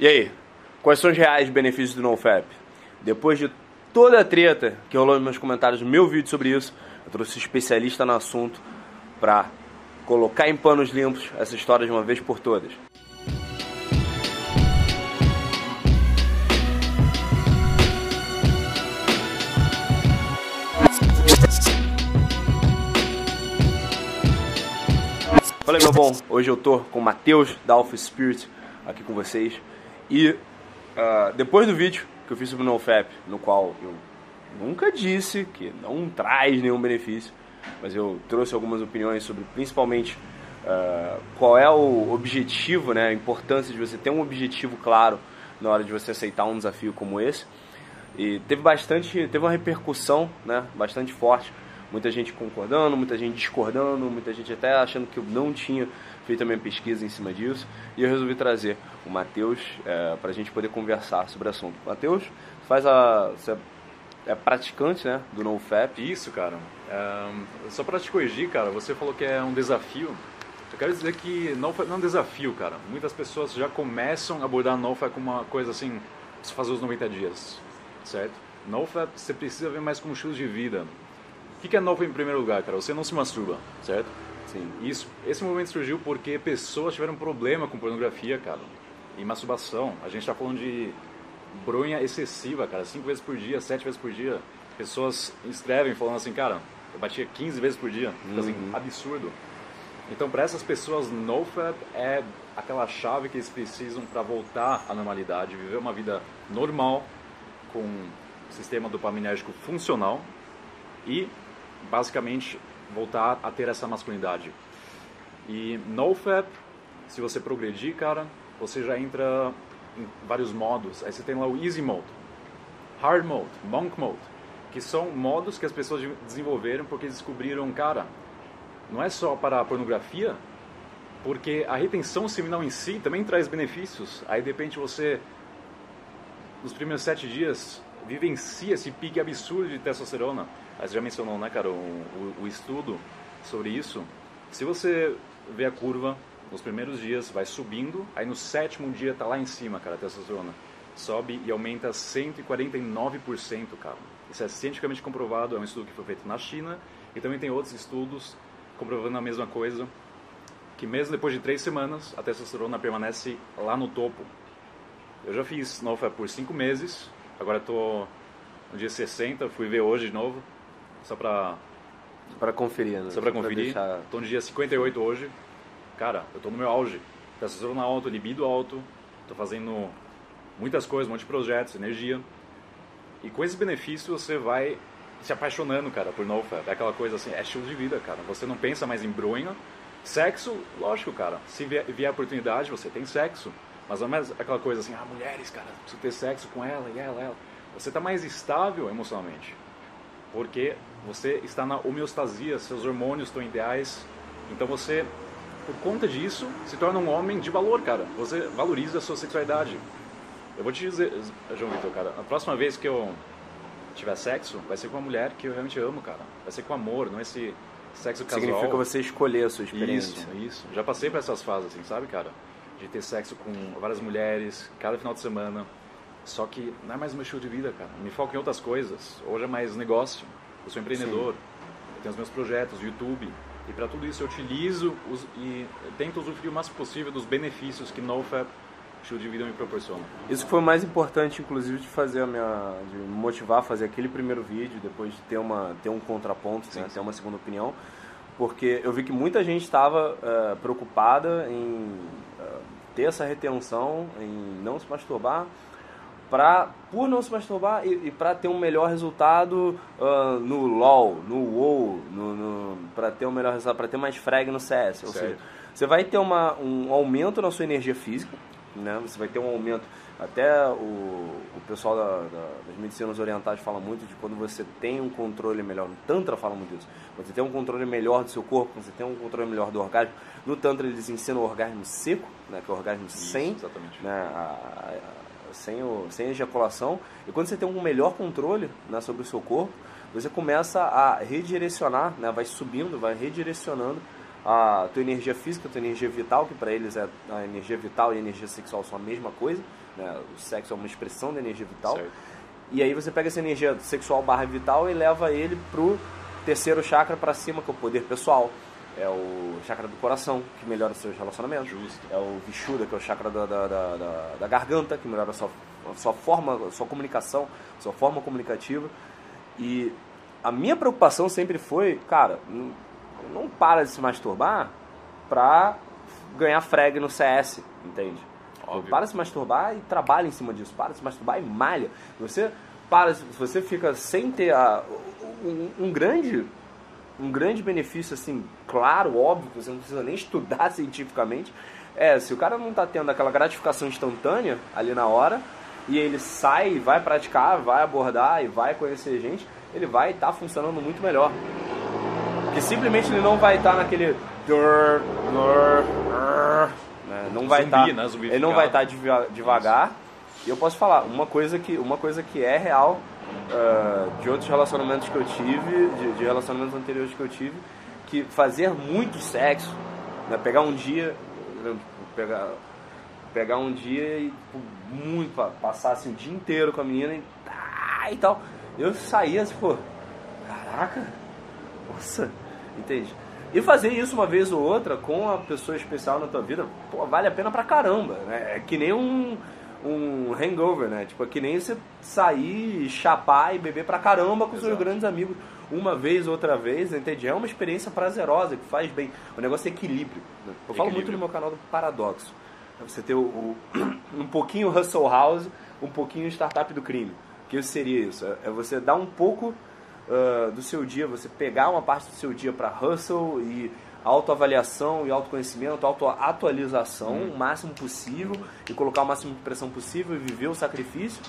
E aí, quais são os reais benefícios do NoFap? Depois de toda a treta que rolou nos meus comentários no meu vídeo sobre isso, eu trouxe um especialista no assunto para colocar em panos limpos essa história de uma vez por todas. Fala meu bom. Hoje eu tô com o Matheus da Alpha Spirit aqui com vocês. E uh, depois do vídeo que eu fiz sobre o NoFap, no qual eu nunca disse que não traz nenhum benefício, mas eu trouxe algumas opiniões sobre principalmente uh, qual é o objetivo, né, a importância de você ter um objetivo claro na hora de você aceitar um desafio como esse. E teve bastante, teve uma repercussão, né, bastante forte muita gente concordando, muita gente discordando, muita gente até achando que eu não tinha a minha pesquisa em cima disso. E eu resolvi trazer o Matheus é, para a gente poder conversar sobre o assunto. Matheus faz a. Você é praticante né, do NoFap. Isso, cara. É, só para te corrigir, cara, você falou que é um desafio. Eu quero dizer que NoFap não é um desafio, cara. Muitas pessoas já começam a abordar NoFap como uma coisa assim, fazer os 90 dias, certo? NoFap você precisa ver mais como estilo de vida. O que, é novo em primeiro lugar, cara? Você não se masturba, certo? Sim. Isso, esse movimento surgiu porque pessoas tiveram problema com pornografia, cara. E masturbação. A gente está falando de bronha excessiva, cara. Cinco vezes por dia, sete vezes por dia. Pessoas escrevem falando assim, cara, eu batia 15 vezes por dia. Uhum. Assim, absurdo. Então, para essas pessoas, NoFap é aquela chave que eles precisam para voltar à normalidade, viver uma vida normal, com um sistema dopaminérgico funcional e basicamente voltar a ter essa masculinidade. E NoFap, se você progredir, cara, você já entra em vários modos. Aí você tem lá o Easy Mode, Hard Mode, Monk Mode, que são modos que as pessoas desenvolveram porque descobriram, cara, não é só para a pornografia, porque a retenção seminal em si também traz benefícios. Aí de repente você, nos primeiros sete dias, vivencia esse pique absurdo de testosterona você já mencionou, né, cara, o, o, o estudo sobre isso. Se você vê a curva nos primeiros dias, vai subindo, aí no sétimo dia tá lá em cima, cara, a testosterona. Sobe e aumenta 149%, cara. Isso é cientificamente comprovado, é um estudo que foi feito na China e também tem outros estudos comprovando a mesma coisa, que mesmo depois de três semanas, a testosterona permanece lá no topo. Eu já fiz NoFap por cinco meses, agora estou no dia 60, fui ver hoje de novo, só pra. Pra conferir, né? Só pra conferir. Pra deixar... Tô no dia 58 hoje. Cara, eu tô no meu auge. Testosterona alto, libido alto. Tô fazendo muitas coisas, um monte de projetos, energia. E com esses benefícios você vai se apaixonando, cara, por novo. É aquela coisa assim, é estilo de vida, cara. Você não pensa mais em bronha. Sexo, lógico, cara. Se vier, vier a oportunidade, você tem sexo. Mas não é mais aquela coisa assim, ah, mulheres, cara, preciso ter sexo com ela e ela, ela. Você tá mais estável emocionalmente porque você está na homeostasia, seus hormônios estão ideais. Então você, por conta disso, se torna um homem de valor, cara. Você valoriza a sua sexualidade. Eu vou te dizer, João Vitor, cara, a próxima vez que eu tiver sexo, vai ser com uma mulher que eu realmente amo, cara. Vai ser com amor, não esse sexo casual. Significa você escolher a sua experiência. Isso, isso. Já passei por essas fases, assim, sabe, cara? De ter sexo com várias mulheres, cada final de semana. Só que não é mais meu estilo de vida, cara. Me foco em outras coisas. Hoje é mais negócio. Eu sou empreendedor. Sim. Eu tenho os meus projetos, YouTube. E para tudo isso eu utilizo os, e tento usufruir o máximo possível dos benefícios que NoFap estilo de vida me proporciona. Isso foi o mais importante, inclusive, de fazer a minha, de me motivar a fazer aquele primeiro vídeo, depois de ter uma, ter um contraponto, sim, né, ter uma segunda opinião, porque eu vi que muita gente estava uh, preocupada em uh, ter essa retenção, em não se masturbar, pra, por não se masturbar e, e para ter um melhor resultado uh, no LoL, no WoW, no, no para ter um melhor resultado, para ter mais frag no CS. Ou seja, você vai ter uma, um aumento na sua energia física, né? você vai ter um aumento. Até o, o pessoal da, da, das medicinas orientais fala muito de quando você tem um controle melhor. No Tantra fala muito disso. Quando você tem um controle melhor do seu corpo, quando você tem um controle melhor do orgasmo. No Tantra eles ensinam o orgasmo seco, né? que é o orgasmo Isso, sem. Exatamente. Né? A, a, sem, o, sem ejaculação. E quando você tem um melhor controle né, sobre o seu corpo, você começa a redirecionar, né, vai subindo, vai redirecionando a tua energia física, a tua energia vital, que para eles é a energia vital e a energia sexual são a mesma coisa, né? O sexo é uma expressão da energia vital. Certo. E aí você pega essa energia sexual barra vital e leva ele pro terceiro chakra para cima, que é o poder pessoal. É o chakra do coração, que melhora os seus relacionamentos. Justo. É o Vishuddha, que é o chakra da, da, da, da- garganta, que melhora a sua, a sua forma, a sua comunicação, sua forma comunicativa. E a minha preocupação sempre foi, cara, não, não para de se masturbar pra ganhar frag no CS, entende? Óbvio. Para de se masturbar e trabalha em cima disso. Para de se masturbar e malha. Você para, se você fica sem ter a- um, um grande um grande benefício assim, claro, óbvio, você não precisa nem estudar cientificamente, é, se o cara não tá tendo aquela gratificação instantânea ali na hora, e ele sai, vai praticar, vai abordar e vai conhecer gente, ele vai estar funcionando muito melhor. Porque simplesmente ele não vai estar naquele. dur, dur, né? Não vai estar. né? ele não vai estar devagar. devagar. E eu posso falar, uma coisa que, uma coisa que é real ah, de outros relacionamentos que eu tive, de, de relacionamentos anteriores que eu tive, que fazer muito sexo, né? pegar um dia, pegar, pegar um dia e tipo, muito, pa- passar assim, o dia inteiro com a menina e, tá, e tal. Eu saía pô, caraca, nossa, entende? E fazer isso uma vez ou outra com a pessoa especial na tua vida, pô, vale a pena pra caramba, né? É que nem um, um hangover, né? Tipo, é que nem você sair, chapar e beber pra caramba com seus Exato. grandes amigos uma vez, outra vez, entende? É uma experiência prazerosa, que faz bem. O negócio é equilíbrio. né? Eu falo muito Equilíbrio. no meu canal do Paradoxo. É Você ter o, o- um pouquinho Hustle House, um pouquinho Startup do Crime. O que seria isso? É- É você dar um pouco ah, do seu dia, você pegar uma parte do seu dia para hustle e autoavaliação e autoconhecimento, autoatualização o máximo possível e colocar o máximo de pressão possível e viver o sacrifício.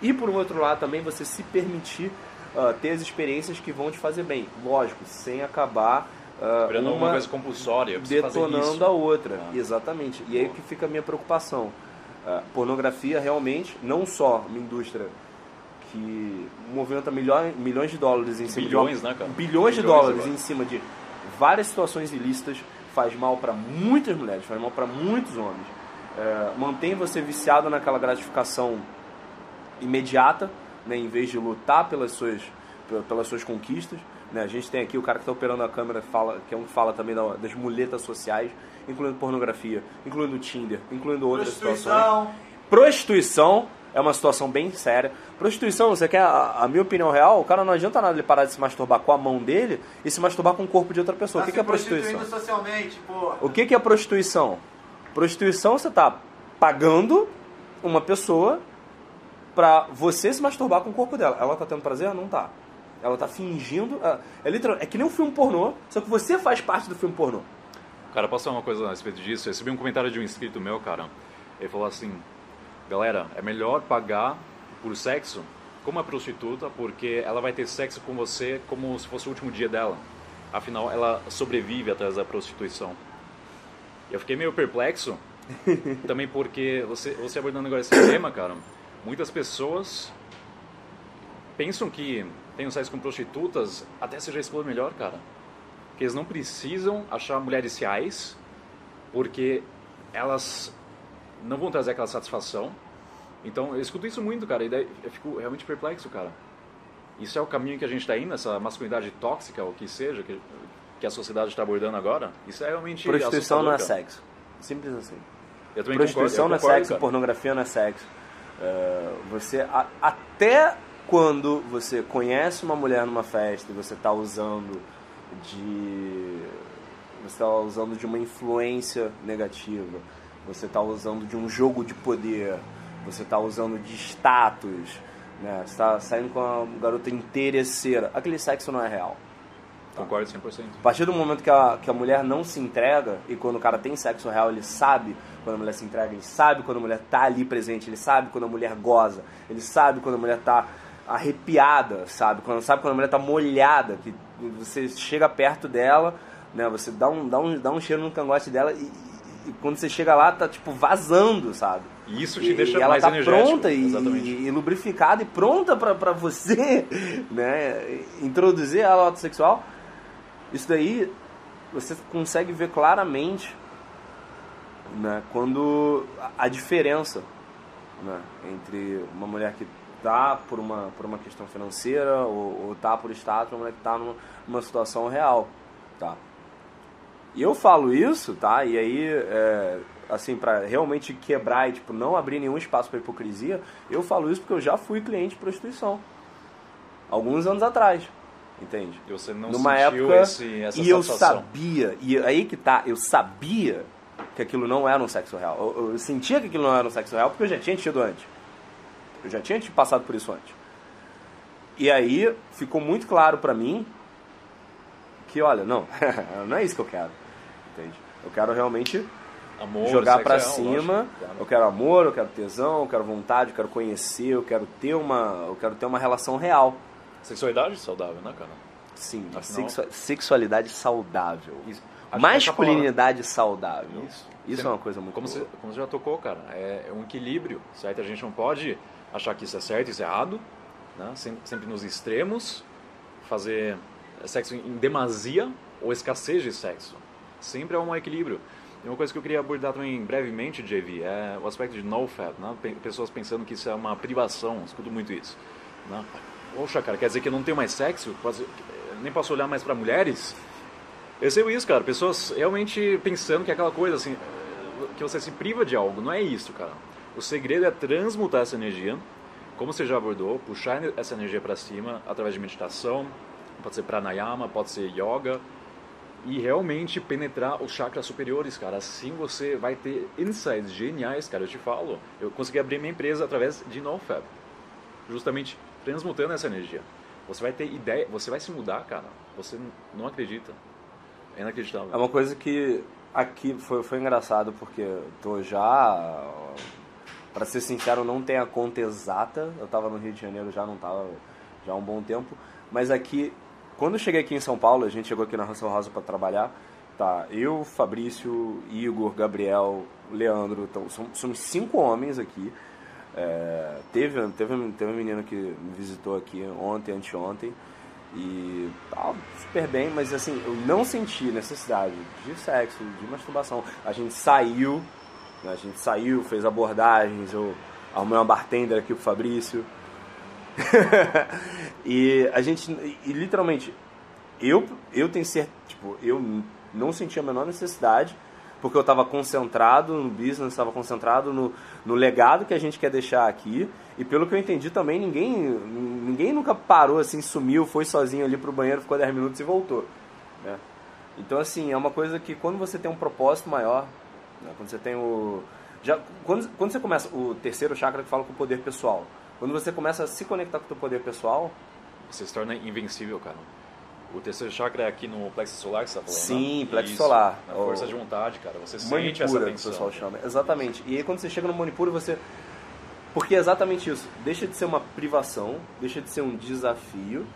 E por um outro lado também você se permitir ah, ter as experiências que vão te fazer bem. Lógico, sem acabar Virando uma coisa compulsória. detonando isso. a outra. Ah. Exatamente. E aí que fica a minha preocupação. Ah, pornografia realmente, não só uma indústria que movimenta milhões, milhões de dólares em cima Bilhões, de né, cara? bilhões de Bilhões dólares agora. em cima de várias situações ilícitas, faz mal para muitas mulheres, faz mal para muitos homens. É, mantém você viciado naquela gratificação imediata, né, em vez de lutar pelas suas, pe- pelas suas conquistas. Né? A gente tem aqui o cara que está operando a câmera, fala, que é um que fala também da- das muletas sociais, incluindo pornografia, incluindo Tinder, incluindo outras situações. Prostituição. É uma situação bem séria. Prostituição, você quer a, a minha opinião real? O cara não adianta nada ele parar de se masturbar com a mão dele e se masturbar com o corpo de outra pessoa. Tá o que, que é prostituição? socialmente, porra. O que, que é prostituição? Prostituição você tá pagando uma pessoa pra você se masturbar com o corpo dela. Ela tá tendo prazer? Não tá. Ela tá fingindo. É, é, literal, é que nem um filme pornô, só que você faz parte do filme pornô. Cara, posso falar uma coisa a respeito disso? Eu recebi um comentário de um inscrito meu, cara. Ele falou assim: Galera, é melhor pagar por sexo como uma prostituta, porque ela vai ter sexo com você como se fosse o último dia dela. Afinal, ela sobrevive através da prostituição. Eu fiquei meio perplexo, também porque você, você abordando agora esse tema, cara, muitas pessoas pensam que tem um sexo com prostitutas até seja explode melhor, cara. Que eles não precisam achar mulheres reais, porque elas não vão trazer aquela satisfação. Então, eu escuto isso muito, cara, e daí eu fico realmente perplexo, cara. Isso é o caminho que a gente está indo, essa masculinidade tóxica, ou o que seja, que, que a sociedade está abordando agora? Isso é realmente Prostituição não é sexo. Simples assim. Eu também Prostituição concordo, não eu é concordo, sexo, cara. pornografia não é sexo. É, você a- até quando você conhece uma mulher numa festa e você está usando de você está usando de uma influência negativa, você está usando de um jogo de poder, você está usando de status, né? Você está saindo com uma garota interesseira. Aquele sexo não é real. Concordo 100%. A partir do momento que a, que a mulher não se entrega, e quando o cara tem sexo real, ele sabe quando a mulher se entrega, ele sabe quando a mulher tá ali presente, ele sabe quando a mulher goza, ele sabe quando a mulher tá arrepiada, sabe? Quando, sabe quando a mulher tá molhada, que você chega perto dela, né? Você dá um, dá um, dá um cheiro no cangote dela e quando você chega lá, tá tipo vazando, sabe? E isso te E- deixa e ela mais tá energético. pronta e, Exatamente. e lubrificada e pronta pra, pra você né, introduzir ela ao ato sexual. Isso daí você consegue ver claramente né, quando a, a diferença né, entre uma mulher que tá por uma, por uma questão financeira ou, ou tá por status, uma mulher que tá numa, numa situação real, tá? E eu falo isso, tá? E aí, é, assim, para realmente quebrar e tipo, não abrir nenhum espaço para hipocrisia, eu falo isso porque eu já fui cliente de prostituição. Alguns anos atrás. Entende? E você não Numa sentiu época esse, essa e eu sabia, e aí que tá, eu sabia que aquilo não era um sexo real. Eu, eu sentia que aquilo não era um sexo real porque eu já tinha tido antes. Eu já tinha passado por isso antes. E aí ficou muito claro pra mim que, olha, não, não é isso que eu quero. Entende? Eu quero realmente Amor, jogar pra é real, cima. lógico. Eu quero amor, eu quero tesão, eu quero vontade, eu quero conhecer, eu quero ter uma, eu quero ter uma relação real. Sexualidade saudável, né, cara? Sim, Afinal- sexua- sexualidade saudável. Isso. Masculinidade saudável. Isso. Isso é uma coisa muito Como boa. você, como você já tocou, cara, é, é um equilíbrio, certo? A gente não pode achar que isso é certo, isso é errado, né? sempre, sempre nos extremos, fazer sexo em demasia ou escassez de sexo. Sempre é um equilíbrio. E uma coisa que eu queria abordar também brevemente, JV, é o aspecto de no-fap, né? Pe- Pessoas pensando que isso é uma privação, escuto muito isso. Né? Poxa, cara, quer dizer que eu não tenho mais sexo? Posso- nem posso olhar mais para mulheres? Eu sei isso, cara. Pessoas realmente pensando que é aquela coisa assim, que você se priva de algo. Não é isso, cara. O segredo é transmutar essa energia, como você já abordou, puxar essa energia para cima através de meditação, pode ser pranayama, pode ser yoga, e realmente penetrar os chakras superiores, cara. Assim você vai ter insights geniais, cara. Eu te falo. Eu consegui abrir minha empresa através de NoFab, justamente transmutando essa energia. Você vai ter ideia, você vai se mudar, cara. Você não acredita. É inacreditável. É uma coisa que aqui foi, foi engraçado porque tô já. Pra ser sincero, não tem a conta exata. Eu tava no Rio de Janeiro já, não tava já há um bom tempo. Mas aqui, quando eu cheguei aqui em São Paulo, a gente chegou aqui na Russell House para trabalhar. Tá, eu, Fabrício, Igor, Gabriel, Leandro, então, somos cinco homens aqui. É, teve, teve, teve um menino que me visitou aqui ontem, anteontem, e tal, super bem, mas assim, eu não senti necessidade de sexo, de masturbação. A gente saiu, né, a gente saiu, fez abordagens, eu arrumei uma bartender aqui pro Fabrício. e a gente, e literalmente, eu, eu tenho certeza, tipo, eu não senti a menor necessidade, porque eu estava concentrado no business, estava concentrado no, no legado que a gente quer deixar aqui. E pelo que eu entendi também, ninguém, ninguém nunca parou assim, sumiu, foi sozinho ali pro banheiro, ficou 10 minutos e voltou. Né? Então, assim, é uma coisa que quando você tem um propósito maior, né? quando você tem o. Já, quando, quando você começa, o terceiro chakra que fala com o poder pessoal, quando você começa a se conectar com o teu poder pessoal, Você se torna invencível, cara. O terceiro chakra é aqui no plexo solar que você tá falando, Sim, né? plexo Isso, solar. Na força de vontade, cara. Você sente essa Manipura, que o tensão. pessoal chama. Exatamente. E aí quando você chega no Manipura, você. Porque é exatamente isso. Deixa de ser uma privação, deixa de ser um desafio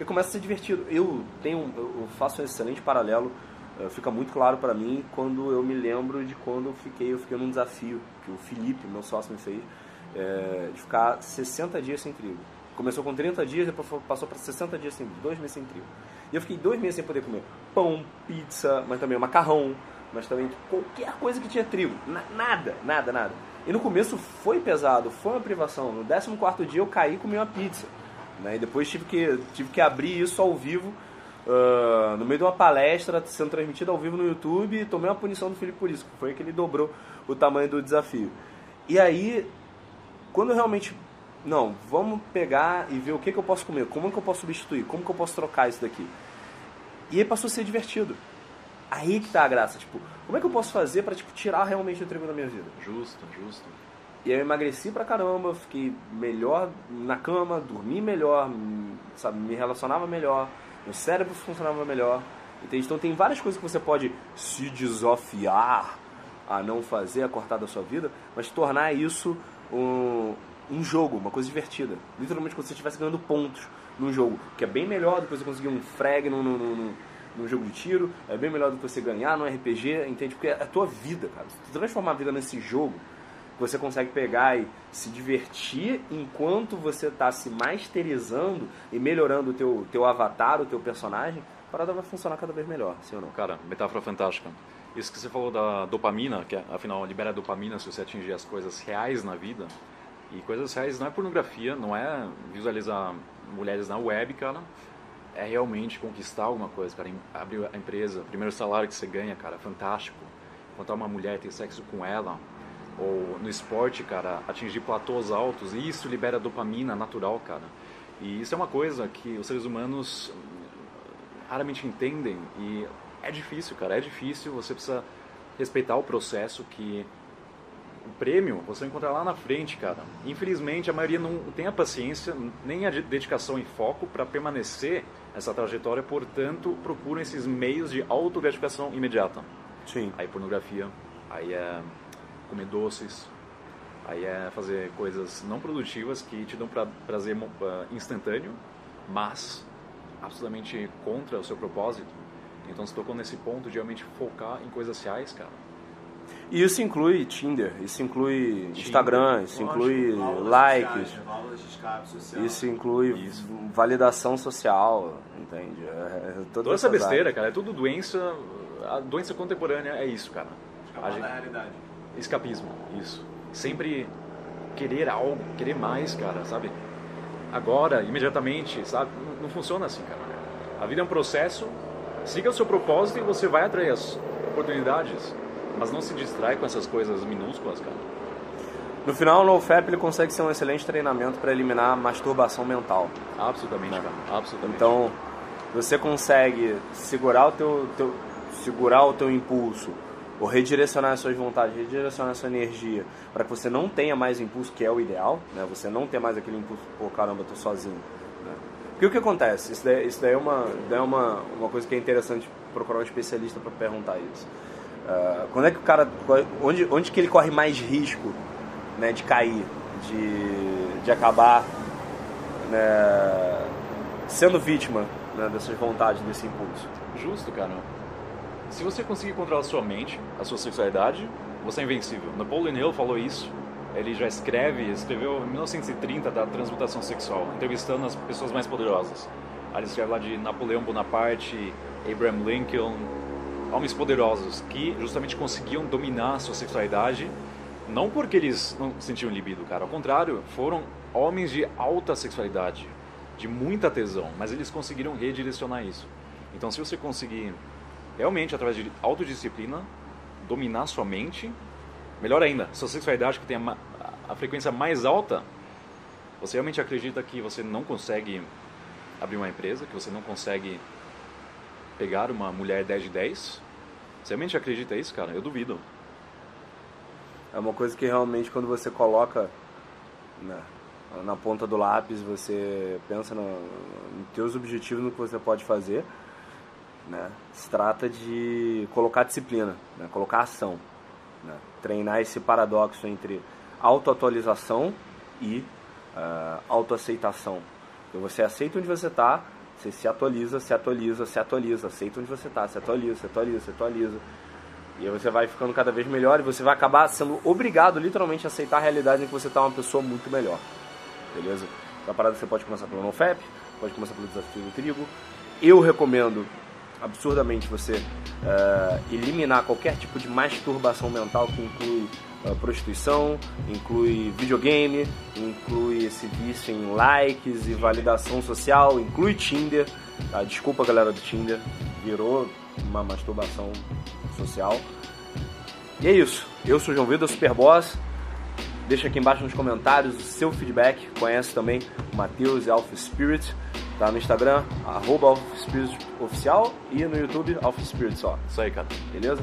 e começa a ser divertido. Eu tenho, eu faço um excelente paralelo, eh, fica muito claro pra mim quando eu me lembro de quando eu fiquei, eu fiquei num desafio que o Felipe, meu sócio, me fez, eh, de ficar 60 dias sem trigo. Começou com 30 dias, depois passou para 60 dias sem dois meses sem trigo. E eu fiquei dois meses sem poder comer pão, pizza, mas também macarrão, mas também qualquer coisa que tinha trigo. Na- nada, nada, nada. E no começo foi pesado, foi uma privação. No 14 dia eu caí e comi uma pizza. Né? E depois tive que, tive que abrir isso ao vivo, ah, no meio de uma palestra sendo transmitida ao vivo no YouTube e tomei uma punição do Felipe por isso, foi que ele dobrou o tamanho do desafio. E aí, quando eu realmente não, vamos pegar e ver o que, que eu posso comer, como que eu posso substituir, como que eu posso trocar isso daqui. E aí passou a ser divertido. Aí que tá a graça, tipo, como é que eu posso fazer pra tipo, tirar realmente o trigo da minha vida? Justo, justo. E aí eu emagreci pra caramba, fiquei melhor na cama, dormi melhor, sabe, me relacionava melhor, meu cérebro funcionava melhor. Entende? Então tem várias coisas que você pode se desafiar a não fazer, a cortar da sua vida, mas tornar isso um, um jogo, uma coisa divertida. Literalmente como se você estivesse ganhando pontos num jogo, que é bem melhor do que você conseguir um frag num, num, num, num jogo de tiro, é bem melhor do que você ganhar num RPG, entende? Porque é a tua vida, cara. Se tu transformar a vida nesse jogo, você consegue pegar e se divertir enquanto você está se masterizando e melhorando o teu, teu avatar, o teu personagem, parada vai funcionar cada vez melhor, sim ou não? Cara, metáfora fantástica. Isso que você falou da dopamina, que afinal libera dopamina se você atingir as coisas reais na vida. E coisas reais não é pornografia, não é visualizar mulheres na web, cara. É realmente conquistar alguma coisa, cara. Abrir a empresa, primeiro salário que você ganha, cara, fantástico. Encontrar uma mulher, ter sexo com ela. Ou no esporte, cara, atingir platôs altos. E isso libera dopamina natural, cara. E isso é uma coisa que os seres humanos raramente entendem e é difícil, cara, é difícil, você precisa respeitar o processo que o prêmio você vai encontrar lá na frente, cara. Infelizmente, a maioria não tem a paciência, nem a dedicação e foco para permanecer nessa trajetória, portanto, procuram esses meios de autogratificação imediata. Sim. Aí pornografia, aí é comer doces, aí é fazer coisas não produtivas que te dão pra, prazer instantâneo, mas absolutamente contra o seu propósito. Então você tocou nesse ponto de realmente focar em coisas reais, cara. E isso inclui Tinder, isso inclui Tinder, Instagram, isso inclui likes, sociais, isso inclui isso. validação social, entende? É, é toda essa besteira, áreas. cara, é tudo doença, a doença contemporânea é isso, cara. Escapar gente, da realidade. Escapismo, isso. Sempre querer algo, querer mais, cara, sabe? Agora, imediatamente, sabe? Não, não funciona assim, cara. A vida é um processo Siga o seu propósito e você vai atrair as oportunidades. Mas não se distrai com essas coisas minúsculas, cara. No final, o NoFap ele consegue ser um excelente treinamento para eliminar a masturbação mental. Absolutamente, né? cara. Absolutamente. Então, você consegue segurar o teu, teu, segurar o teu impulso, ou redirecionar as suas vontades, redirecionar a sua energia, para que você não tenha mais impulso, que é o ideal, né? Você não ter mais aquele impulso, pô, caramba, tô sozinho porque o que acontece? Isso daí, isso daí é, uma, daí é uma, uma coisa que é interessante procurar um especialista para perguntar isso. Uh, quando é que o cara. Onde, onde que ele corre mais risco né, de cair, de, de acabar né, sendo vítima né, dessas vontades, desse impulso? Justo, cara. Se você conseguir controlar a sua mente, a sua sexualidade, você é invencível. Napoleon Hill falou isso ele já escreve, escreveu em 1930 da transmutação sexual, entrevistando as pessoas mais poderosas. Ele escreve lá de Napoleão Bonaparte, Abraham Lincoln, homens poderosos que justamente conseguiam dominar a sua sexualidade, não porque eles não sentiam libido, cara, ao contrário, foram homens de alta sexualidade, de muita tesão, mas eles conseguiram redirecionar isso. Então, se você conseguir realmente através de autodisciplina dominar sua mente Melhor ainda, sua sexualidade que tem a, a frequência mais alta, você realmente acredita que você não consegue abrir uma empresa, que você não consegue pegar uma mulher 10 de 10? Você realmente acredita isso, cara? Eu duvido. É uma coisa que realmente quando você coloca né, na ponta do lápis, você pensa no, nos teus objetivos, no que você pode fazer, né? Se trata de colocar disciplina, né? colocar ação. Né? Treinar esse paradoxo entre autoatualização e uh, autoaceitação. Então você aceita onde você está, você se atualiza, se atualiza, se atualiza, aceita onde você está, se atualiza, se atualiza, se atualiza. E aí você vai ficando cada vez melhor e você vai acabar sendo obrigado literalmente a aceitar a realidade em que você está uma pessoa muito melhor. Beleza? Então a parada você pode começar pelo NoFap, pode começar pelo desafio do trigo. Eu recomendo absurdamente você uh, eliminar qualquer tipo de masturbação mental que inclui uh, prostituição, inclui videogame, inclui esse vício em likes e validação social, inclui Tinder. Tá? Desculpa, galera do Tinder, virou uma masturbação social. E é isso. Eu sou o João Vida, Superboss. Deixa aqui embaixo nos comentários o seu feedback. Conhece também o Matheus e Alpha Spirit. Tá no Instagram, arroba Oficial e no YouTube Alpha Spirit só. Isso aí, cara. Beleza?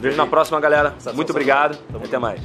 Vejo na próxima, galera. Muito obrigado. Até mais.